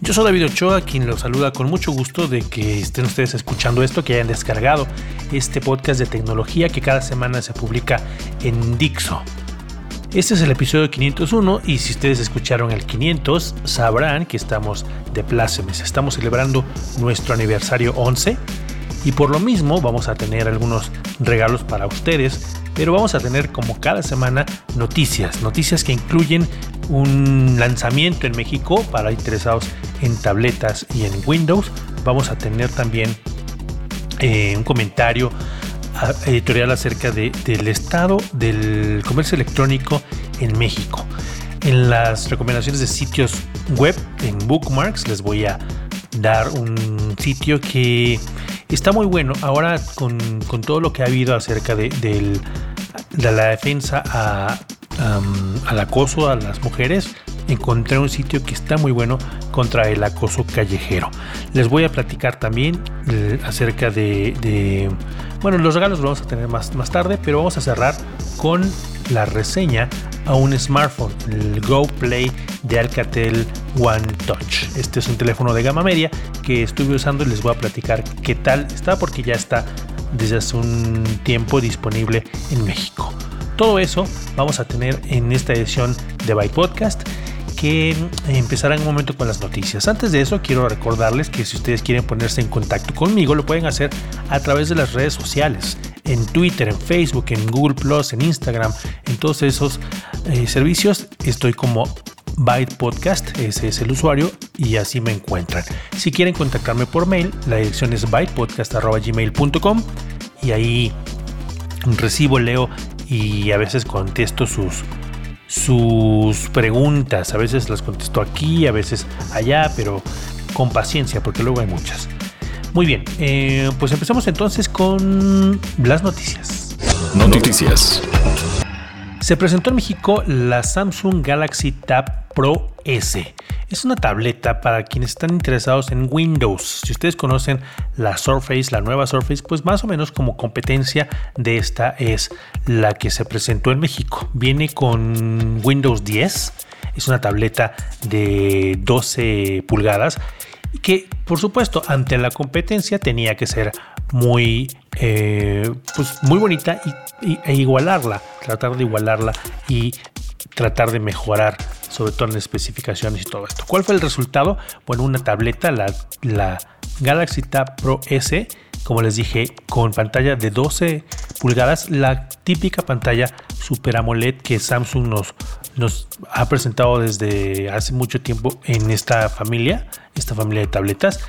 Yo soy David Ochoa, quien los saluda con mucho gusto de que estén ustedes escuchando esto, que hayan descargado este podcast de tecnología que cada semana se publica en Dixo. Este es el episodio 501 y si ustedes escucharon el 500 sabrán que estamos de plácemes, estamos celebrando nuestro aniversario 11 y por lo mismo vamos a tener algunos regalos para ustedes, pero vamos a tener como cada semana noticias, noticias que incluyen un lanzamiento en México para interesados en tabletas y en Windows. Vamos a tener también eh, un comentario editorial acerca del estado del comercio electrónico en México. En las recomendaciones de sitios web, en Bookmarks, les voy a dar un sitio que está muy bueno. Ahora con, todo lo que ha habido acerca de, de la defensa a, al acoso a las mujeres, encontré un sitio que está muy bueno contra el acoso callejero. Les voy a platicar también eh, acerca de, Bueno, los regalos los vamos a tener más, más tarde, pero vamos a cerrar con la reseña a un smartphone, el Go Play de Alcatel One Touch. Este es un teléfono de gama media que estuve usando y les voy a platicar qué tal está porque ya está desde hace un tiempo disponible en México. Todo eso vamos a tener en esta edición de Byte Podcast que empezará en un momento con las noticias. Antes de eso, quiero recordarles que si ustedes quieren ponerse en contacto conmigo, lo pueden hacer a través de las redes sociales, en Twitter, en Facebook, en Google Plus, en Instagram, en todos esos eh, servicios. Estoy como Byte Podcast, ese es el usuario y así me encuentran. Si quieren contactarme por mail, la dirección es bytepodcast.gmail.com y ahí recibo, leo y a veces contesto sus, sus preguntas. A veces las contesto aquí, a veces allá, pero con paciencia porque luego hay muchas. Muy bien, eh, pues empezamos entonces con las noticias. Noticias. Se presentó en México la Samsung Galaxy Tab Pro S. Es una tableta para quienes están interesados en Windows. Si ustedes conocen la Surface, la nueva Surface, pues más o menos como competencia de esta es la que se presentó en México. Viene con Windows 10. Es una tableta de 12 pulgadas que por supuesto ante la competencia tenía que ser muy, eh, pues muy bonita y, e igualarla, tratar de igualarla y tratar de mejorar sobre todo en especificaciones y todo esto. ¿Cuál fue el resultado? Bueno, una tableta, la, la Galaxy Tab Pro S, como les dije, con pantalla de 12 pulgadas, la típica pantalla Super AMOLED que Samsung nos, nos ha presentado desde hace mucho tiempo en esta familia, esta familia de tabletas,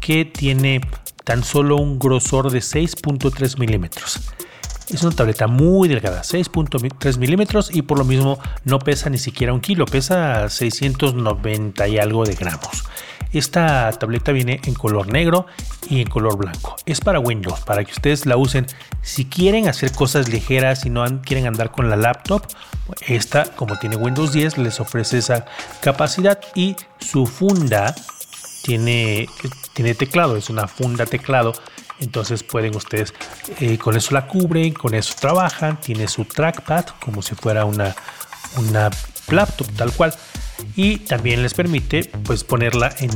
que tiene tan solo un grosor de 6.3 milímetros. Es una tableta muy delgada, 6.3 milímetros y por lo mismo no pesa ni siquiera un kilo, pesa 690 y algo de gramos. Esta tableta viene en color negro y en color blanco. Es para Windows, para que ustedes la usen si quieren hacer cosas ligeras y no quieren andar con la laptop. Esta, como tiene Windows 10, les ofrece esa capacidad y su funda tiene, tiene teclado, es una funda teclado entonces pueden ustedes eh, con eso la cubren, con eso trabajan, tiene su trackpad como si fuera una, una laptop tal cual. Y también les permite pues ponerla en,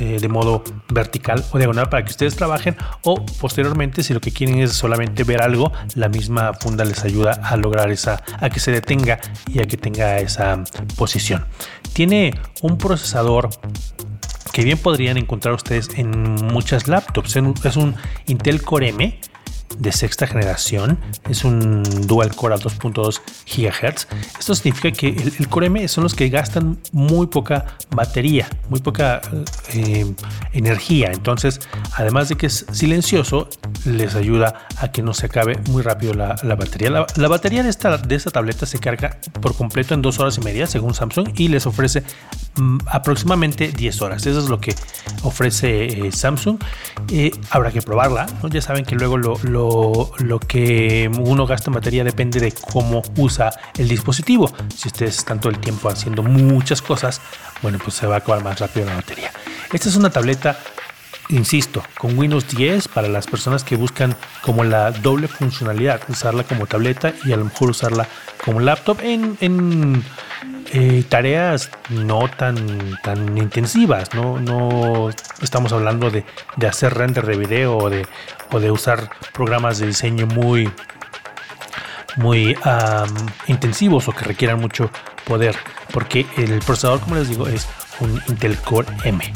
eh, de modo vertical o diagonal para que ustedes trabajen o posteriormente si lo que quieren es solamente ver algo la misma funda les ayuda a lograr esa a que se detenga y a que tenga esa posición. Tiene un procesador que bien podrían encontrar ustedes en muchas laptops. Es un Intel Core M de sexta generación. Es un dual core a 2.2 GHz. Esto significa que el, Core M son los que gastan muy poca batería, muy poca eh, energía. Entonces, además de que es silencioso, les ayuda a que no se acabe muy rápido la, batería. La, batería de esta, de esta tableta se carga por completo en dos horas y media, según Samsung, y les ofrece mm, aproximadamente 10 horas. Eso es lo que ofrece eh, Samsung. Eh, habrá que probarla. Ya saben que luego lo, que uno gasta en batería depende de cómo usa el dispositivo. Si ustedes están todo el tiempo haciendo muchas cosas, bueno, pues se va a acabar más rápido la batería. Esta es una tableta insisto, con Windows 10 para las personas que buscan como la doble funcionalidad, usarla como tableta y a lo mejor usarla como laptop en, eh, tareas no tan, tan intensivas, ¿no? no estamos hablando de, hacer render de video o de, o de usar programas de diseño muy, muy intensivos o que requieran mucho poder, porque el procesador, como les digo, es un Intel Core M.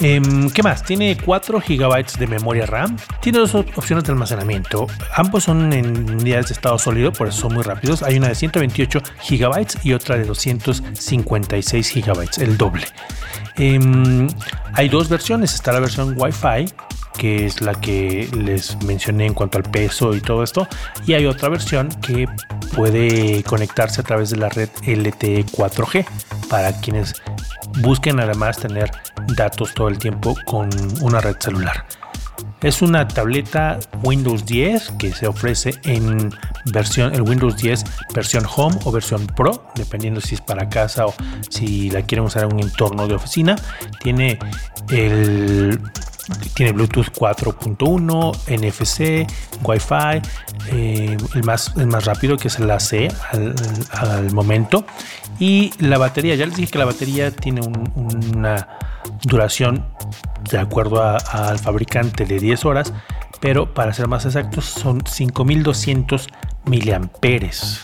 Em, ¿Qué más? Tiene 4 GB de memoria RAM. Tiene dos opciones de almacenamiento. Ambos son en unidades de estado sólido, por eso son muy rápidos. Hay una de 128 GB y otra de 256 GB, el doble. Em, hay dos versiones. Está la versión Wi-Fi, que es la que les mencioné en cuanto al peso y todo esto. Y hay otra versión que puede conectarse a través de la red LTE 4G para quienes busquen además tener datos todo el tiempo con una red celular. Es una tableta Windows 10 que se ofrece en versión el Windows 10 versión Home o versión Pro, dependiendo si es para casa o si la quieren usar en un entorno de oficina. Tiene el tiene Bluetooth 4.1, NFC, Wi-Fi, eh, el, más, el más rápido que es el AC al, momento. Y la batería, ya les dije que la batería tiene una duración de acuerdo al fabricante de 10 horas, pero para ser más exactos son 5200 miliamperes.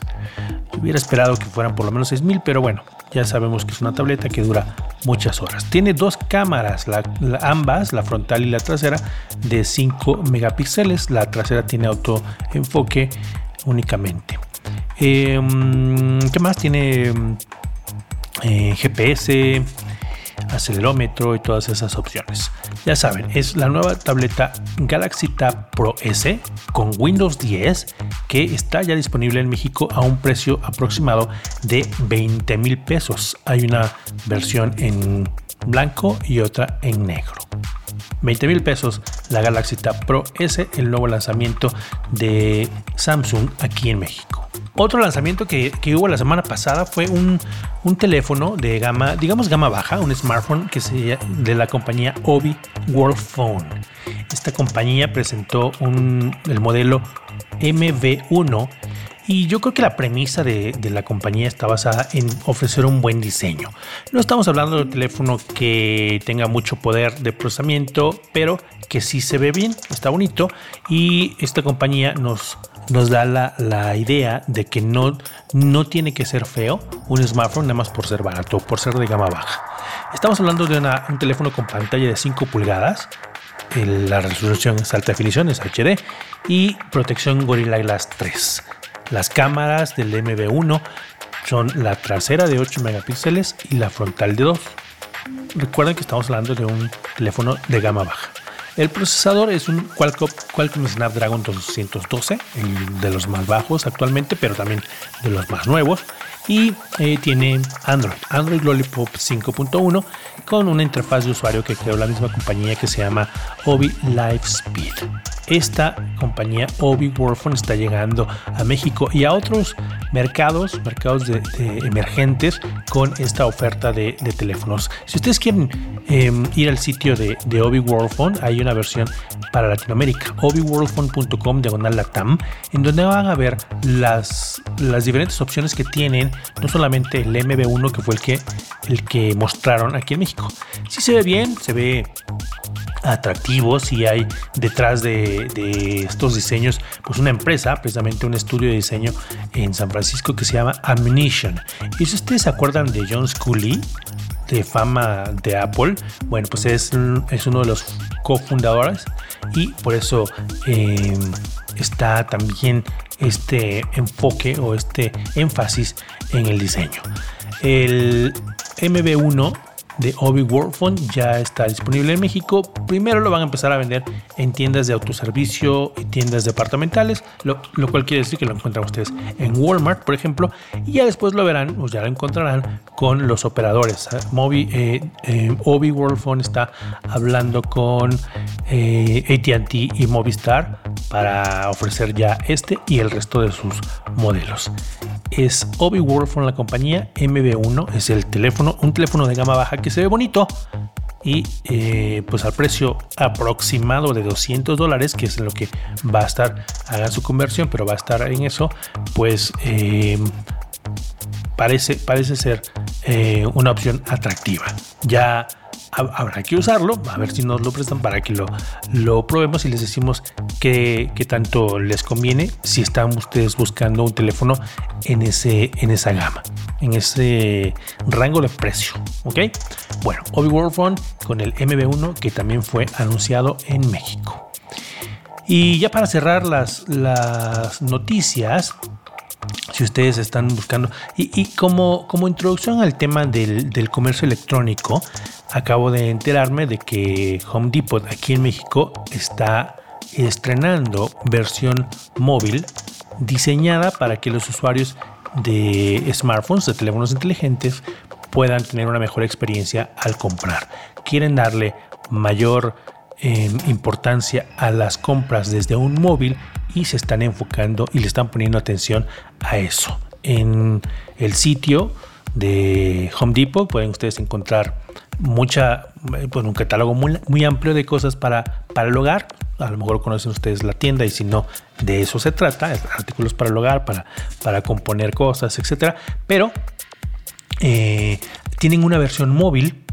Hubiera esperado que fueran por lo menos 6000, pero bueno, ya sabemos que es una tableta que dura muchas horas. Tiene dos cámaras, ambas, la frontal y la trasera, de 5 megapíxeles. La trasera tiene autoenfoque únicamente. Em, ¿Qué más? Tiene eh, GPS, acelerómetro y todas esas opciones. Ya saben, es la nueva tableta Galaxy Tab Pro S con Windows 10 que está ya disponible en México a un precio aproximado de 20 mil pesos. Hay una versión en blanco y otra en negro. 20 mil pesos la Galaxy Tab Pro S, el nuevo lanzamiento de Samsung aquí en México. Otro lanzamiento que, hubo la semana pasada fue un, teléfono de gama, digamos gama baja, un smartphone que se, de la compañía Obi World Phone. Esta compañía presentó el modelo MV1 y yo creo que la premisa de, la compañía está basada en ofrecer un buen diseño. No estamos hablando de un teléfono que tenga mucho poder de procesamiento, pero que sí se ve bien, está bonito. Y esta compañía nos da la, idea de que no, no tiene que ser feo un smartphone nada más por ser barato, por ser de gama baja. Estamos hablando de un teléfono con pantalla de 5 pulgadas, la resolución es alta definición, es HD, y protección Gorilla Glass 3. Las cámaras del MV1 son la trasera de 8 megapíxeles y la frontal de 2. Recuerden que estamos hablando de un teléfono de gama baja. El procesador es un Qualcomm, Snapdragon 212, de los más bajos actualmente, pero también de los más nuevos. Y eh, tiene Android, Android Lollipop 5.1, con una interfaz de usuario que creó la misma compañía que se llama Obi Speed. Esta compañía Obi Worldphone está llegando a México y a otros mercados, mercados emergentes con esta oferta de, teléfonos. Si ustedes quieren em, ir al sitio de, Obi Worldphone, hay una versión para Latinoamérica, obiworldphone.com diagonal latam, en donde van a ver las, diferentes opciones que tienen, no solamente el MB1 que fue el que mostraron aquí en México. Si se ve bien, se ve atractivos y hay detrás de, estos diseños pues una empresa, precisamente un estudio de diseño en San Francisco que se llama Ammunition. Y si ustedes se acuerdan de John Scully, de fama de Apple, bueno pues es, es uno de los cofundadores y por eso eh, está también este enfoque o este énfasis en el diseño. El MB1 de Obi Phone ya está disponible en México. Primero lo van a empezar a vender en tiendas de autoservicio y tiendas departamentales, lo, cual quiere decir que lo encuentran ustedes en Walmart, por ejemplo, y ya después lo verán, o ya lo encontrarán con los operadores. Mobi, eh, eh, Obi está hablando con eh, ATT y Movistar para ofrecer ya este y el resto de sus modelos es Obi Phone la compañía. MB1 es el teléfono un teléfono de gama baja que se ve bonito y eh, pues al precio aproximado de 200 dólares que es lo que va a estar haga su conversión pero va a estar en eso pues eh, parece parece ser eh, una opción atractiva. Ya habrá que usarlo, a ver si nos lo prestan para que lo, lo probemos y les decimos que, tanto les conviene si están ustedes buscando un teléfono en, ese, en esa gama, en ese rango de precio. ¿Ok? Bueno, Obi World Phone con el MB1 que también fue anunciado en México. Y ya para cerrar las, las noticias, si ustedes están buscando. Y, como, como introducción al tema del, del, comercio electrónico, acabo de enterarme de que Home Depot aquí en México está estrenando versión móvil diseñada para que los usuarios de smartphones, de teléfonos inteligentes, puedan tener una mejor experiencia al comprar. Quieren darle mayor eh, importancia a las compras desde un móvil y se están enfocando y le están poniendo atención a eso. En el sitio de Home Depot pueden ustedes encontrar mucha, pues un catálogo muy, amplio de cosas para, para el hogar. A lo mejor conocen ustedes la tienda y si no, de eso se trata, artículos para el hogar, para, para componer cosas, etcétera. Pero eh, tienen una versión móvil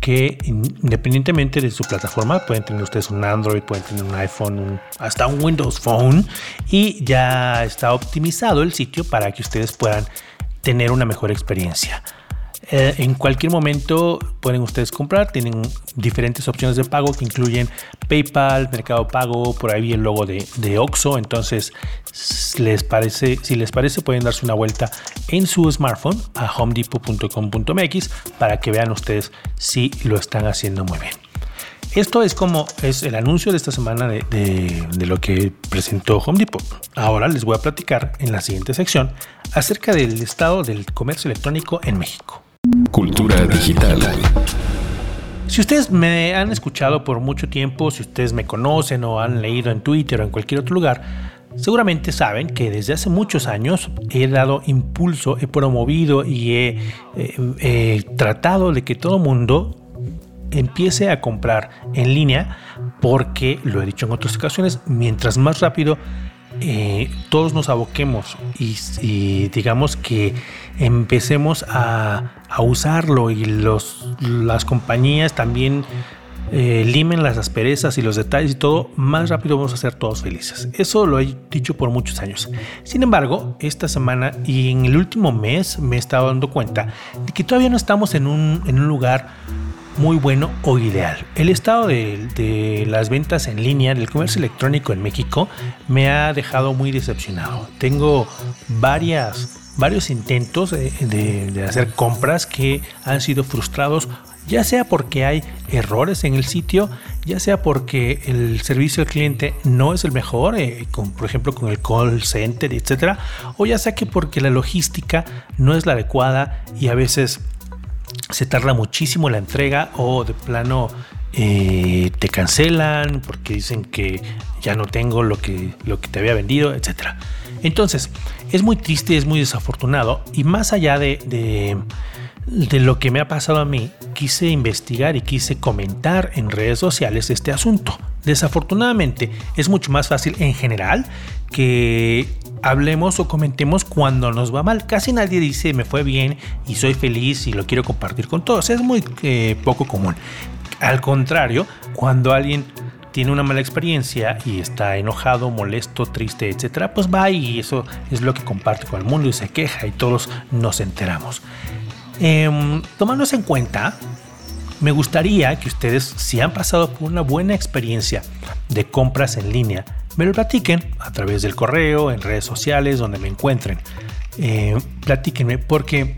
que independientemente de su plataforma, pueden tener ustedes un Android, pueden tener un iPhone, hasta un Windows Phone y ya está optimizado el sitio para que ustedes puedan tener una mejor experiencia. Eh, en cualquier momento pueden ustedes comprar, tienen diferentes opciones de pago que incluyen PayPal, Mercado Pago, por ahí el logo de, de Oxxo, entonces les parece, si les parece pueden darse una vuelta en su smartphone a homedepot.com.mx para que vean ustedes si lo están haciendo muy bien. Esto es como es el anuncio de esta semana de, de, lo que presentó Home Depot. Ahora les voy a platicar en la siguiente sección acerca del estado del comercio electrónico en México. Cultura digital. Si ustedes me han escuchado por mucho tiempo, si ustedes me conocen o han leído en Twitter o en cualquier otro lugar, seguramente saben que desde hace muchos años he dado impulso, he promovido y he eh, tratado de que todo mundo empiece a comprar en línea porque, lo he dicho en otras ocasiones, mientras más rápido eh, todos nos aboquemos y, digamos que empecemos a, usarlo y los, las compañías también eh, limen las asperezas y los detalles y todo, más rápido vamos a ser todos felices. Eso lo he dicho por muchos años. Sin embargo, esta semana y en el último mes me he estado dando cuenta de que todavía no estamos en un, en un lugar muy bueno o ideal. El estado de, las ventas en línea del comercio electrónico en México me ha dejado muy decepcionado. Tengo varios intentos de, hacer compras que han sido frustrados ya sea porque hay errores en el sitio, ya sea porque el servicio al cliente no es el mejor, eh, por ejemplo con el call center, etcétera, o ya sea que porque la logística no es la adecuada y a veces se tarda muchísimo la entrega o de plano eh, te cancelan porque dicen que ya no tengo lo que, lo que te había vendido, etc. Entonces, es muy triste, es muy desafortunado y más allá de, de, de lo que me ha pasado a mí, quise investigar y quise comentar en redes sociales este asunto. Desafortunadamente, es mucho más fácil en general que hablemos o comentemos cuando nos va mal. Casi nadie dice me fue bien y soy feliz y lo quiero compartir con todos. Es muy eh, poco común. Al contrario, cuando alguien tiene una mala experiencia y está enojado, molesto, triste, etcétera, pues va y eso es lo que comparte con el mundo y se queja y todos nos enteramos. Eh, tomándose en cuenta, me gustaría que ustedes, si han pasado por una buena experiencia de compras en línea, me lo platiquen a través del correo, en redes sociales, donde me encuentren. Eh, platíquenme, porque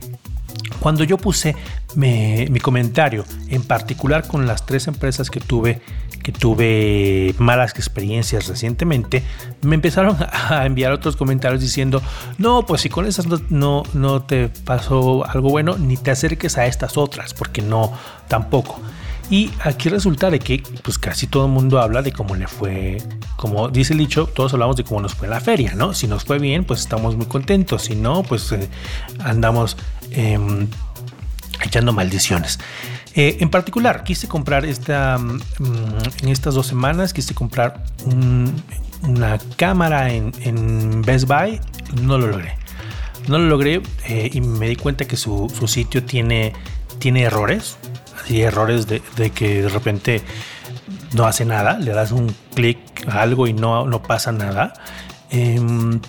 cuando yo puse mi comentario, en particular con las tres empresas que tuve, que tuve malas experiencias recientemente, me empezaron a enviar otros comentarios diciendo, no, pues si con esas no, no, te pasó algo bueno, ni te acerques a estas otras, porque no, tampoco. Y aquí resulta de que pues casi todo el mundo habla de cómo le fue, como dice el dicho, todos hablamos de cómo nos fue la feria, ¿no? Si nos fue bien, pues estamos muy contentos, si no, pues eh, andamos em, echando maldiciones. Eh, en particular, quise comprar esta, mm, en estas dos semanas, quise comprar una cámara en, Best Buy, no lo logré. No lo logré eh, y me di cuenta que su, su sitio tiene, tiene errores y errores de, que de repente no hace nada, le das un clic a algo y no, no pasa nada. Em,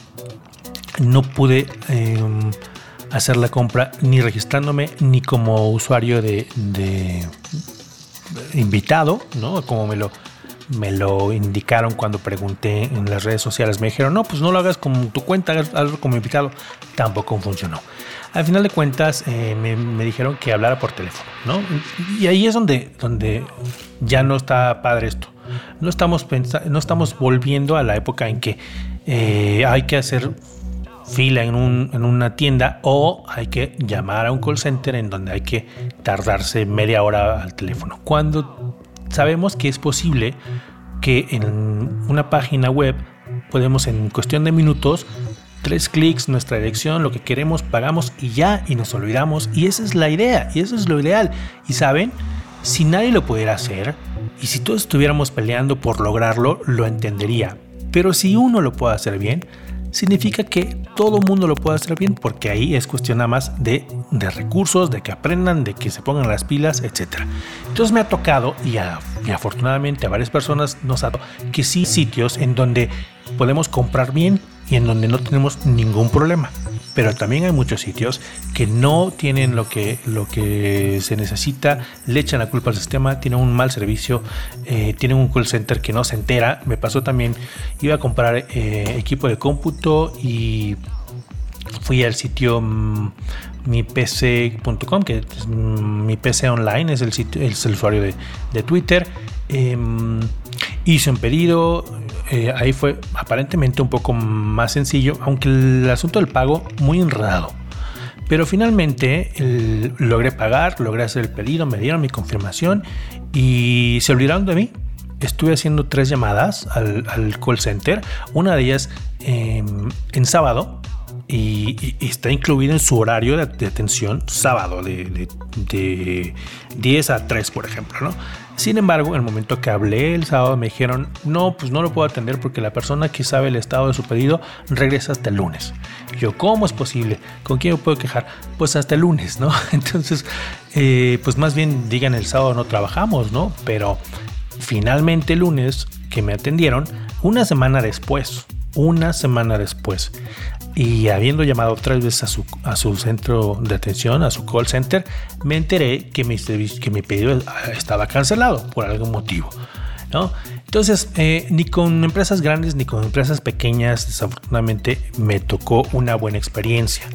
no pude em, hacer la compra ni registrándome ni como usuario de, invitado, ¿no? Como me lo, me lo indicaron cuando pregunté en las redes sociales. Me dijeron, no, pues no lo hagas con tu cuenta, hazlo como invitado. Tampoco funcionó. Al final de cuentas, eh, me, dijeron que hablara por teléfono, ¿no? Y ahí es donde, donde ya no está padre esto. No estamos, no estamos volviendo a la época en que eh, hay que hacer fila en, un, en, una tienda o hay que llamar a un call center en donde hay que tardarse media hora al teléfono. Cuando sabemos que es posible que en una página web podemos en cuestión de minutos tres clics, nuestra dirección, lo que queremos, pagamos y ya, y nos olvidamos. Y esa es la idea, y eso es lo ideal. Y saben, si nadie lo pudiera hacer, y si todos estuviéramos peleando por lograrlo, lo entendería. Pero si uno lo puede hacer bien, significa que todo mundo lo puede hacer bien, porque ahí es cuestión nada más de, de recursos, de que aprendan, de que se pongan las pilas, etc. Entonces me ha tocado, y, y afortunadamente a varias personas nos ha tocado, que sí sitios en donde podemos comprar bien y en donde no tenemos ningún problema. Pero también hay muchos sitios que no tienen lo que, lo que se necesita, le echan la culpa al sistema, tienen un mal servicio, eh, tienen un call center que no se entera. Me pasó también, iba a comprar eh, equipo de cómputo y fui al sitio mm, mipc.com, que es mm, mi PC online, es el, sitio, es el usuario de, de Twitter. Em, hice un pedido, eh, ahí fue aparentemente un poco más sencillo, aunque el asunto del pago muy enredado. Pero finalmente logré pagar, logré hacer el pedido, me dieron mi confirmación y se olvidaron de mí. Estuve haciendo tres llamadas al, call center, una de ellas em, en sábado, y, está incluido en su horario de, atención sábado de, de, 10 a 3, por ejemplo, ¿no? Sin embargo, en el momento que hablé el sábado me dijeron, no, pues no lo puedo atender porque la persona que sabe el estado de su pedido regresa hasta el lunes. yo, ¿cómo es posible? ¿Con quién me puedo quejar? Pues hasta el lunes, ¿no? Entonces, eh, pues más bien digan el sábado no trabajamos, ¿no? Pero finalmente el lunes que me atendieron, una semana después, una semana después, y habiendo llamado tres veces a su, a su centro de atención, a su call center, me enteré que mi, que mi pedido estaba cancelado por algún motivo. ¿no? Entonces, eh, ni con empresas grandes ni con empresas pequeñas, desafortunadamente, me tocó una buena experiencia.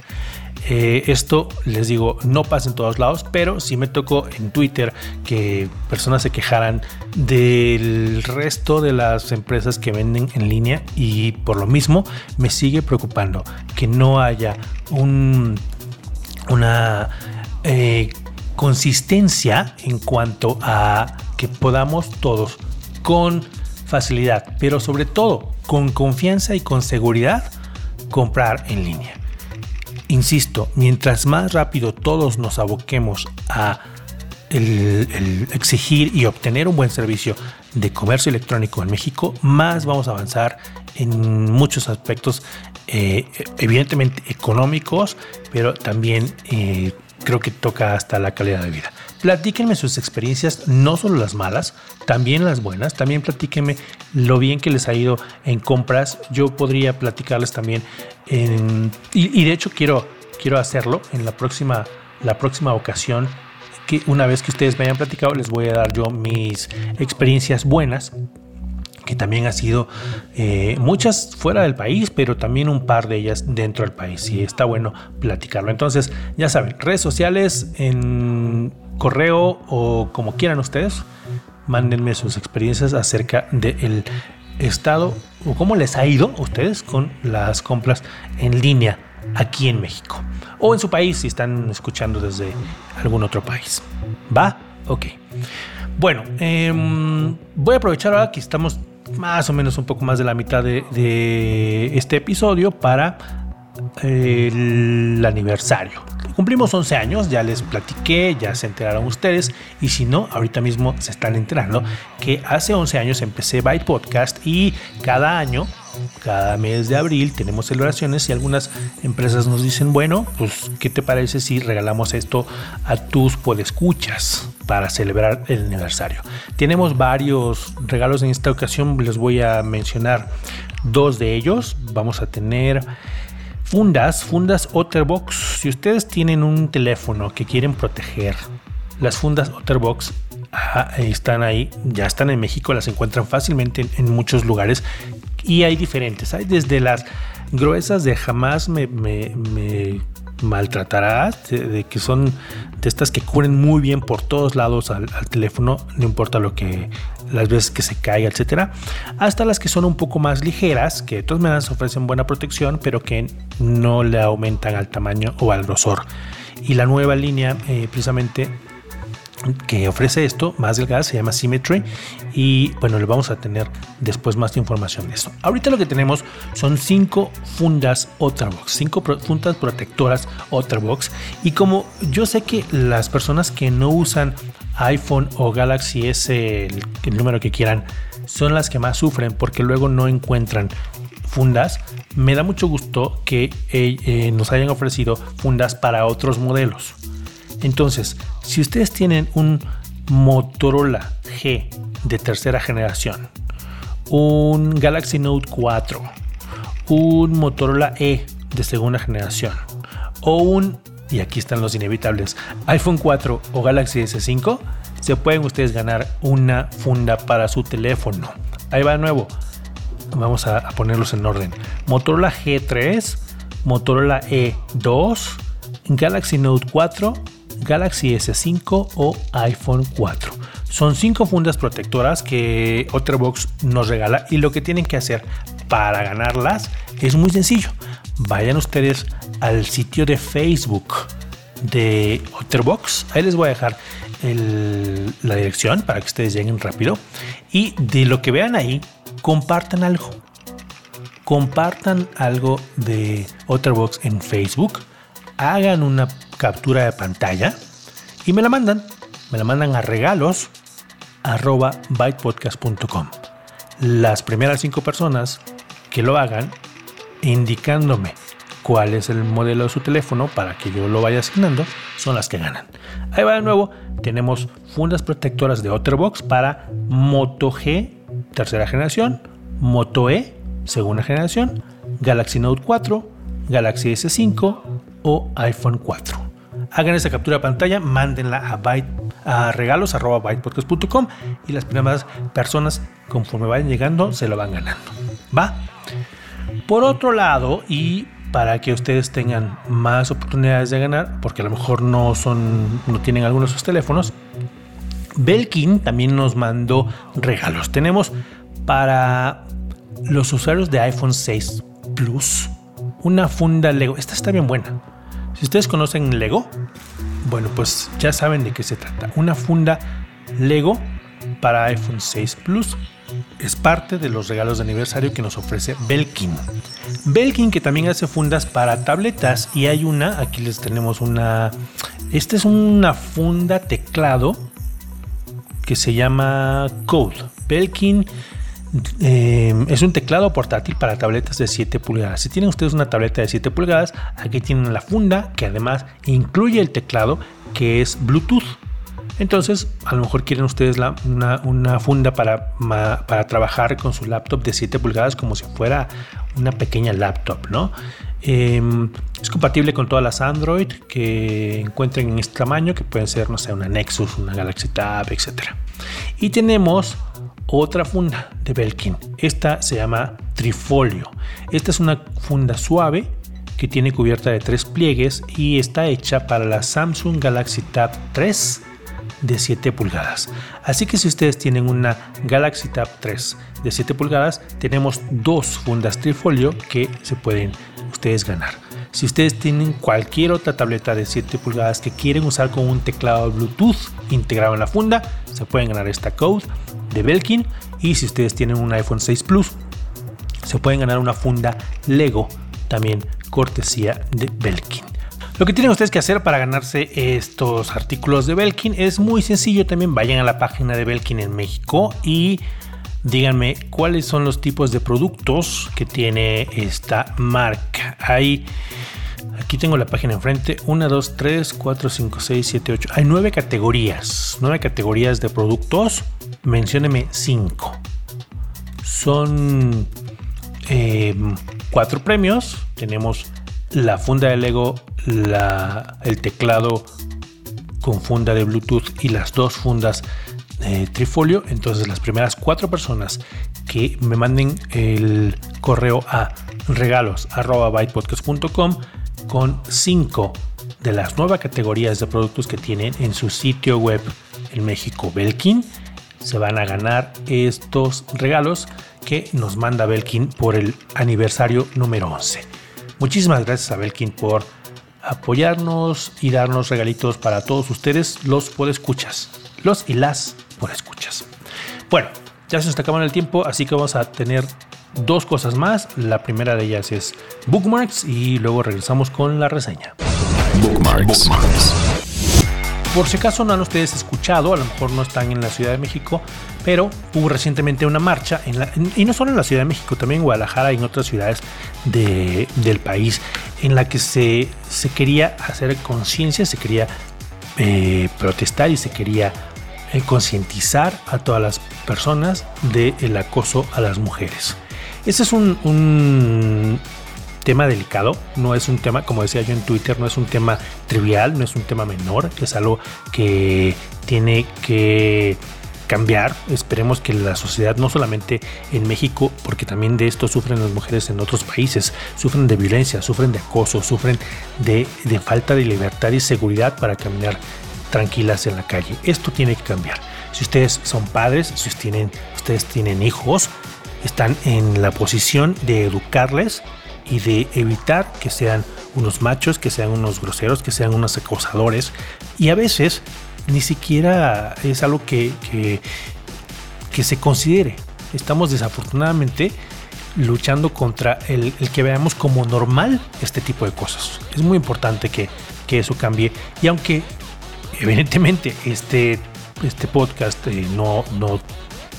Eh, esto les digo, no pasa en todos lados, pero sí me tocó en Twitter que personas se quejaran del resto de las empresas que venden en línea y por lo mismo me sigue preocupando que no haya un, una eh, consistencia en cuanto a que podamos todos con facilidad, pero sobre todo con confianza y con seguridad comprar en línea. Insisto, mientras más rápido todos nos aboquemos a exigir y obtener un buen servicio de comercio electrónico en México, más vamos a avanzar en muchos aspectos, eh, evidentemente económicos, pero también eh, creo que toca hasta la calidad de vida. Platíquenme sus experiencias, no solo las malas, también las buenas. También platíquenme lo bien que les ha ido en compras. Yo podría platicarles también y, de hecho quiero, quiero hacerlo en la próxima, la próxima ocasión. Que una vez que ustedes me hayan platicado, les voy a dar yo mis experiencias buenas que también ha sido eh, muchas fuera del país, pero también un par de ellas dentro del país. Y está bueno platicarlo. Entonces, ya saben, redes sociales en correo o como quieran ustedes, mándenme sus experiencias acerca del estado o cómo les ha ido a ustedes con las compras en línea aquí en México o en su país si están escuchando desde algún otro país. ¿Va? Ok. Bueno, em, voy a aprovechar ahora que estamos más o menos un poco más de la mitad de, este episodio para el aniversario. Cumplimos 11 años, ya les platiqué, ya se enteraron ustedes y si no, ahorita mismo se están enterando que hace 11 años empecé Byte Podcast y cada año cada mes de abril tenemos celebraciones y algunas empresas nos dicen, bueno, pues, ¿qué te parece si regalamos esto a tus podescuchas para celebrar el aniversario? Tenemos varios regalos en esta ocasión, les voy a mencionar dos de ellos. Vamos a tener fundas, fundas Otterbox. Si ustedes tienen un teléfono que quieren proteger, las fundas Otterbox están ahí, ya están en México, las encuentran fácilmente en muchos lugares y hay diferentes. Hay desde las gruesas de jamás me, me, maltratarás, de, que son de estas que cubren muy bien por todos lados al, teléfono, no importa lo que las veces que se caiga, etcétera, hasta las que son un poco más ligeras, que de todas maneras ofrecen buena protección, pero que no le aumentan al tamaño o al grosor. Y la nueva línea, eh, precisamente que ofrece esto más delgada se llama Symmetry y bueno le vamos a tener después más información de eso ahorita lo que tenemos son cinco fundas Otterbox cinco fundas protectoras Otterbox y como yo sé que las personas que no usan iPhone o Galaxy S el, número que quieran son las que más sufren porque luego no encuentran fundas. Me da mucho gusto que eh, eh, nos hayan ofrecido fundas para otros modelos. Entonces, si ustedes tienen un Motorola G de tercera generación, un Galaxy Note 4, un Motorola E de segunda generación o un, y aquí están los inevitables, iPhone 4 o Galaxy S5, se pueden ustedes ganar una funda para su teléfono. Ahí va de nuevo. Vamos a, a ponerlos en orden. Motorola G3, Motorola E2, Galaxy Note 4 Galaxy S5 o iPhone 4. Son cinco fundas protectoras que Otterbox nos regala y lo que tienen que hacer para ganarlas es muy sencillo. Vayan ustedes al sitio de Facebook de Otterbox. Ahí les voy a dejar la dirección para que ustedes lleguen rápido. Y de lo que vean ahí, compartan algo. Compartan algo de Otterbox en Facebook. Hagan una captura de pantalla y me la mandan. Me la mandan a regalos arroba bytepodcast.com. Las primeras cinco personas que lo hagan indicándome cuál es el modelo de su teléfono para que yo lo vaya asignando son las que ganan. Ahí va de nuevo, tenemos fundas protectoras de Otterbox para Moto G tercera generación, Moto E segunda generación, Galaxy Note 4, Galaxy S5 o iPhone 4 hagan esa captura de pantalla, mándenla a, byte, a regalos bytepodcast.com y las primeras personas conforme vayan llegando se lo van ganando. ¿Va? Por otro lado, y para que ustedes tengan más oportunidades de ganar, porque a lo mejor no son, no tienen algunos de sus teléfonos, Belkin también nos mandó regalos. Tenemos para los usuarios de iPhone 6 Plus una funda Lego. Esta está bien buena si ustedes conocen Lego, bueno, pues ya saben de qué se trata. Una funda Lego para iPhone 6 Plus es parte de los regalos de aniversario que nos ofrece Belkin. Belkin que también hace fundas para tabletas y hay una, aquí les tenemos una, esta es una funda teclado que se llama Code. Belkin Em, es un teclado portátil para tabletas de 7 pulgadas. Si tienen ustedes una tableta de 7 pulgadas, aquí tienen la funda que además incluye el teclado que es Bluetooth. Entonces, a lo mejor quieren ustedes una, funda para, para, trabajar con su laptop de 7 pulgadas como si fuera una pequeña laptop, ¿no? Em, es compatible con todas las Android que encuentren en este tamaño, que pueden ser, no sé, una Nexus, una Galaxy Tab, etc. Y tenemos otra funda de Belkin. Esta se llama Trifolio. Esta es una funda suave que tiene cubierta de tres pliegues y está hecha para la Samsung Galaxy Tab 3 de 7 pulgadas. Así que si ustedes tienen una Galaxy Tab 3 de 7 pulgadas, tenemos dos fundas trifolio que se pueden ustedes ganar. Si ustedes tienen cualquier otra tableta de 7 pulgadas que quieren usar con un teclado Bluetooth integrado en la funda, se pueden ganar esta code de Belkin. Y si ustedes tienen un iPhone 6 Plus, se pueden ganar una funda Lego también cortesía de Belkin. Lo que tienen ustedes que hacer para ganarse estos artículos de Belkin es muy sencillo. También vayan a la página de Belkin en México y díganme cuáles son los tipos de productos que tiene esta marca. Hay, aquí tengo la página enfrente: 1, 2, 3, 4, 5, 6, 7, 8. Hay nueve categorías, nueve categorías de productos. Mencióneme cinco. Son eh, cuatro premios. Tenemos la funda de Lego el teclado con funda de Bluetooth y las dos fundas de trifolio. Entonces las primeras cuatro personas que me manden el correo a regalos con cinco de las nuevas categorías de productos que tienen en su sitio web en México Belkin se van a ganar estos regalos que nos manda Belkin por el aniversario número 11. Muchísimas gracias a Belkin por apoyarnos y darnos regalitos para todos ustedes, los escuchas los y las escuchas Bueno, ya se nos está acabando el tiempo, así que vamos a tener dos cosas más. La primera de ellas es bookmarks y luego regresamos con la reseña. Bookmarks. Por si acaso no han ustedes escuchado, a lo mejor no están en la Ciudad de México, pero hubo recientemente una marcha, y no solo en la Ciudad de México, también en Guadalajara y en otras ciudades del país, en la que se, se quería hacer conciencia, se quería eh, protestar y se quería eh, concientizar a todas las personas del acoso a las mujeres. Ese es un, tema delicado, no es un tema, como decía yo en Twitter, no es un tema trivial, no es un tema menor, es algo que tiene que cambiar. Esperemos que la sociedad, no solamente en México, porque también de esto sufren las mujeres en otros países, sufren de violencia, sufren de acoso, sufren de, de falta de libertad y seguridad para caminar tranquilas en la calle. Esto tiene que cambiar. Si ustedes son padres, si tienen, ustedes tienen hijos, están en la posición de educarles y de evitar que sean unos machos, que sean unos groseros, que sean unos acosadores. Y a veces ni siquiera es algo que, que, se considere. Estamos desafortunadamente luchando contra el, que veamos como normal este tipo de cosas. Es muy importante que, que eso cambie. Y aunque evidentemente este, este podcast eh, no, no,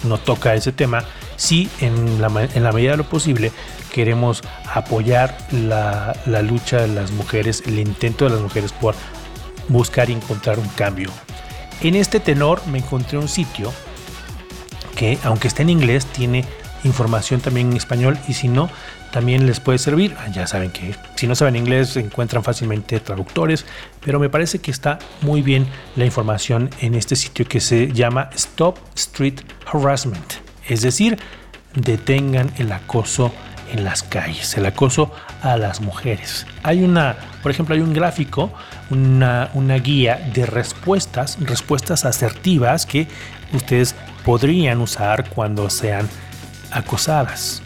no toca ese tema, sí en la, en la medida de lo posible queremos apoyar la, la, lucha de las mujeres, el intento de las mujeres por buscar y encontrar un cambio. En este tenor me encontré un sitio que, aunque está en inglés, tiene información también en español y si no, también les puede servir. Ah, ya saben que si no saben inglés encuentran fácilmente traductores, pero me parece que está muy bien la información en este sitio que se llama Stop Street Harassment, es decir, detengan el acoso en las calles, el acoso a las mujeres. Hay una, por ejemplo, hay un gráfico, una, una guía de respuestas, respuestas asertivas que ustedes podrían usar cuando sean acosadas.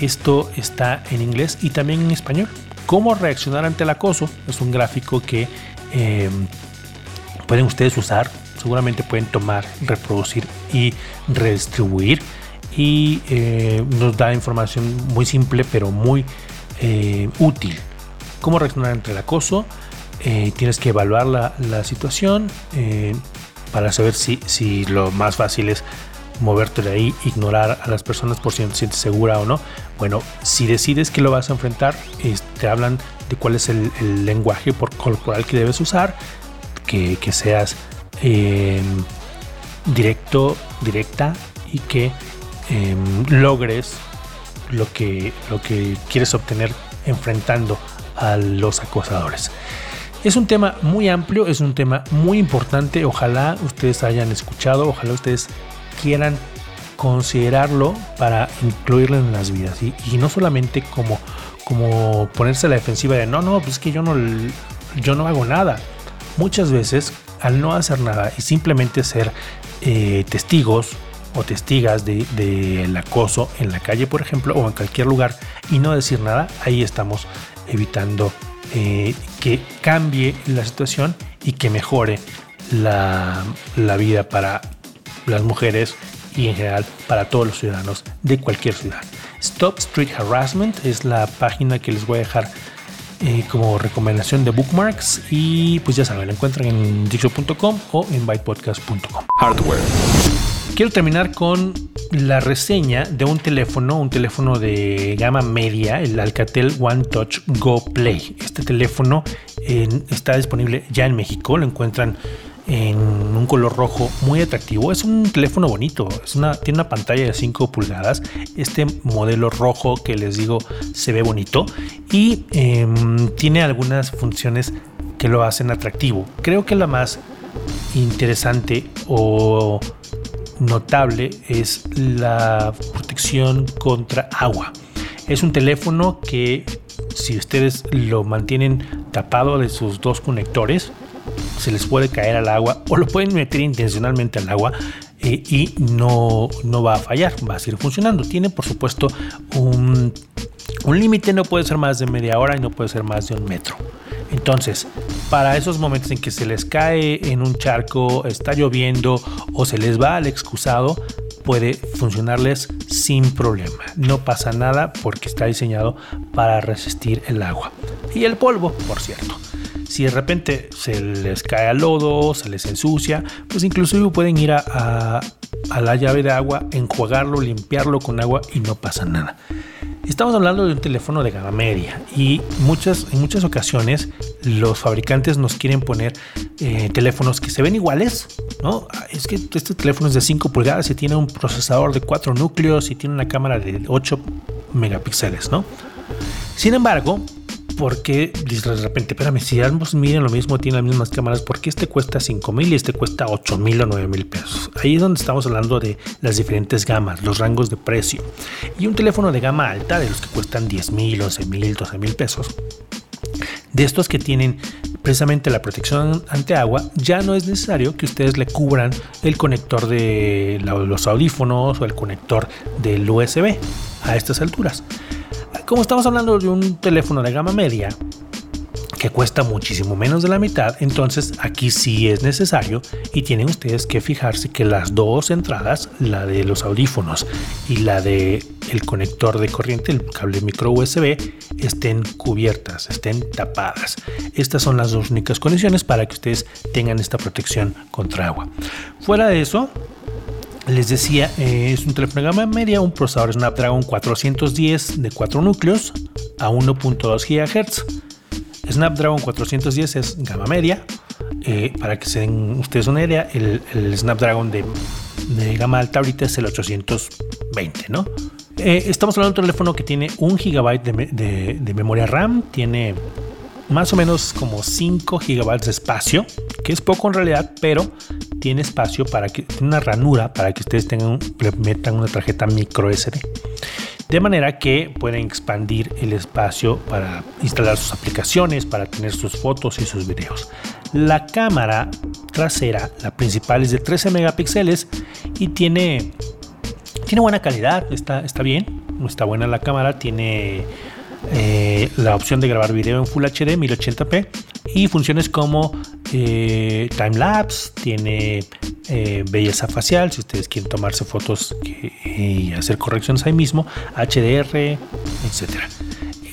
Esto está en inglés y también en español. ¿Cómo reaccionar ante el acoso? Es un gráfico que em, pueden ustedes usar. Seguramente pueden tomar, reproducir y redistribuir. Y eh, nos da información muy simple pero muy eh, útil. ¿Cómo reaccionar ante el acoso? Eh, tienes que evaluar la, la situación para saber si, si lo más fácil es moverte de ahí, ignorar a las personas por si no te sientes segura o no. Bueno, si decides que lo vas a enfrentar, te hablan de cuál es el, lenguaje por corporal que debes usar, que, seas em, directo, directa y que em, logres lo que, lo que quieres obtener enfrentando a los acosadores. Es un tema muy amplio, es un tema muy importante. Ojalá ustedes hayan escuchado, ojalá ustedes quieran considerarlo para incluirlo en las vidas y, no solamente como, como ponerse a la defensiva de no, no, pues es que yo no, yo no hago nada. Muchas veces al no hacer nada y simplemente ser eh, testigos o testigas del de, acoso en la calle, por ejemplo, o en cualquier lugar y no decir nada, ahí estamos evitando eh, que cambie la situación y que mejore la, la vida para las mujeres y en general para todos los ciudadanos de cualquier ciudad. Stop Street Harassment es la página que les voy a dejar eh, como recomendación de bookmarks y pues ya saben, lo encuentran en dixo.com o en bytepodcast.com. Hardware. Quiero terminar con la reseña de un teléfono, un teléfono de gama media, el Alcatel One Touch Go Play. Este teléfono está disponible ya en México, lo encuentran en un color rojo muy atractivo. Es un teléfono bonito, tiene una pantalla de 5 pulgadas. Este modelo rojo que les digo se ve bonito y em, tiene algunas funciones que lo hacen atractivo. Creo que la más interesante o notable es la protección contra agua. Es un teléfono que si ustedes lo mantienen tapado de sus dos conectores, se les puede caer al agua o lo pueden meter intencionalmente al agua eh, y no, no va a fallar, va a seguir funcionando. Tiene por supuesto un, un límite, no puede ser más de media hora y no puede ser más de un metro. Entonces, para esos momentos en que se les cae en un charco, está lloviendo o se les va al excusado, puede funcionarles sin problema. No pasa nada porque está diseñado para resistir el agua y el polvo, por cierto. Si de repente se les cae al lodo, se les ensucia, pues inclusive pueden ir a, a la llave de agua, enjuagarlo, limpiarlo con agua y no pasa nada. Estamos hablando de un teléfono de gama media y muchas, en muchas ocasiones los fabricantes nos quieren poner eh, teléfonos que se ven iguales, ¿no? Es que este teléfono es de 5 pulgadas y tiene un procesador de 4 núcleos y tiene una cámara de 8 megapíxeles, ¿no? Sin embargo, porque de repente, espérame, si ambos miden lo mismo, tienen las mismas cámaras, ¿por qué este cuesta 5 mil y este cuesta 8 mil o 9 mil pesos? Ahí es donde estamos hablando de las diferentes gamas, los rangos de precio. Y un teléfono de gama alta, de los que cuestan 10 mil, 11 mil, 12 mil pesos, de estos que tienen precisamente la protección ante agua, ya no es necesario que ustedes le cubran el conector de los audífonos o el conector del USB a estas alturas. Como estamos hablando de un teléfono de gama media que cuesta muchísimo menos de la mitad, entonces aquí sí es necesario y tienen ustedes que fijarse que las dos entradas, la de los audífonos y la de el conector de corriente, el cable micro USB, estén cubiertas, estén tapadas. Estas son las dos únicas condiciones para que ustedes tengan esta protección contra agua. Fuera de eso, les decía, eh, es un teléfono de gama media, un procesador Snapdragon 410 de 4 núcleos a 1.2 GHz. Snapdragon 410 es gama media. Eh, para que se den ustedes una idea, el, Snapdragon de, gama alta ahorita es el 820, ¿no? Eh, estamos hablando de un teléfono que tiene 1 GB de, de memoria RAM, tiene más o menos como 5 GB de espacio, que es poco en realidad, pero tiene espacio para que, tiene una ranura para que ustedes tengan, metan una tarjeta micro SD. De manera que pueden expandir el espacio para instalar sus aplicaciones, para tener sus fotos y sus videos. La cámara trasera, la principal es de 13 megapíxeles y tiene, tiene buena calidad, está, está bien, está buena la cámara, tiene eh, la opción de grabar video en Full HD 1080p y funciones como eh, time lapse, tiene eh, belleza facial si ustedes quieren tomarse fotos y hacer correcciones ahí mismo, HDR, etc.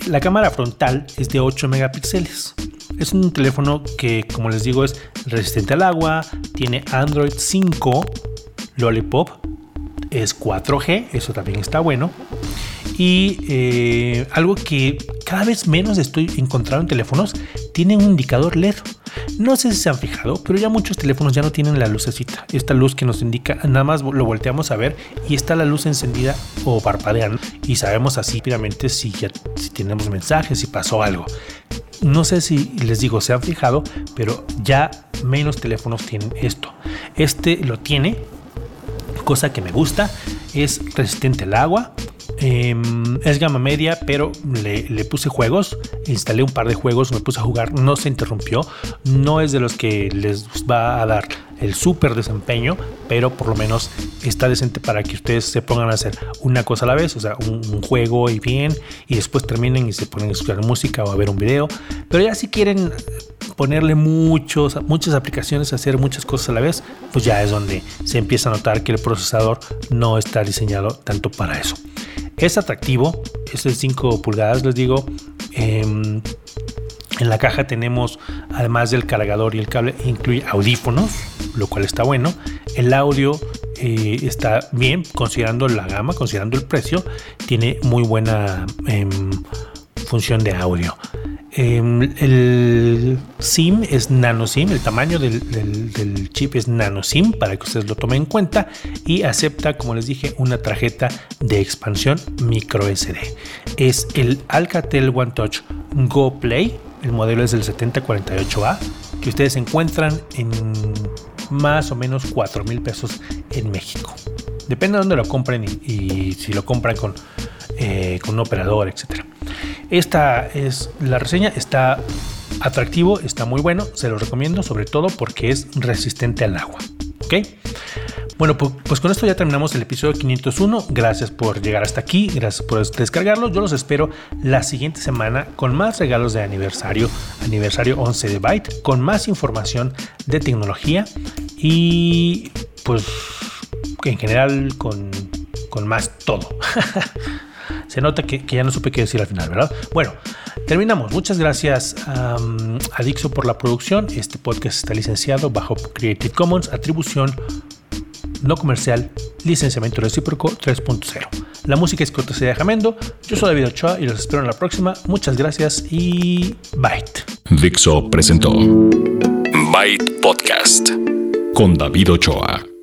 La cámara frontal es de 8 megapíxeles. Es un teléfono que, como les digo, es resistente al agua, tiene Android 5, Lollipop, es 4G, eso también está bueno. Y eh, algo que cada vez menos estoy encontrando en teléfonos, tiene un indicador LED. No sé si se han fijado, pero ya muchos teléfonos ya no tienen la lucecita. Esta luz que nos indica, nada más lo volteamos a ver y está la luz encendida o parpadeando. Y sabemos así rápidamente si ya si tenemos mensajes, si pasó algo. No sé si les digo, se han fijado, pero ya menos teléfonos tienen esto. Este lo tiene, cosa que me gusta es resistente al agua, em, es gama media, pero le, puse juegos, instalé un par de juegos, me puse a jugar, no se interrumpió, no es de los que les va a dar el súper desempeño, pero por lo menos está decente para que ustedes se pongan a hacer una cosa a la vez, o sea, un, juego y bien, y después terminen y se ponen a escuchar música o a ver un video. Pero ya si quieren ponerle muchos, muchas aplicaciones, hacer muchas cosas a la vez, pues ya es donde se empieza a notar que el procesador no está diseñado tanto para eso. Es atractivo, es de 5 pulgadas, les digo. Em, en la caja tenemos, además del cargador y el cable, incluye audífonos, lo cual está bueno. El audio eh, está bien, considerando la gama, considerando el precio, tiene muy buena em, función de audio. Em, el SIM es nano SIM, el tamaño del, chip es nano SIM para que ustedes lo tomen en cuenta y acepta, como les dije, una tarjeta de expansión micro SD. Es el Alcatel One Touch Go Play el modelo es del 7048A, que ustedes encuentran en más o menos 4 mil pesos en México. Depende de dónde lo compren y, si lo compran con, eh, con un operador, etc. Esta es la reseña, está atractivo, está muy bueno, se lo recomiendo sobre todo porque es resistente al agua. ¿Ok? Bueno, pues con esto ya terminamos el episodio 501. Gracias por llegar hasta aquí, gracias por descargarlo. Yo los espero la siguiente semana con más regalos de aniversario, aniversario 11 de Byte, con más información de tecnología y pues en general con, más todo. Se nota que, ya no supe qué decir al final, ¿verdad? Bueno, terminamos. Muchas gracias a Dixo por la producción. Este podcast está licenciado bajo Creative Commons, atribución no comercial, licenciamiento recíproco 3.0. La música es cortesía de Jamendo. Yo soy David Ochoa y los espero en la próxima. Muchas gracias y Byte. Dixo presentó Byte Podcast con David Ochoa.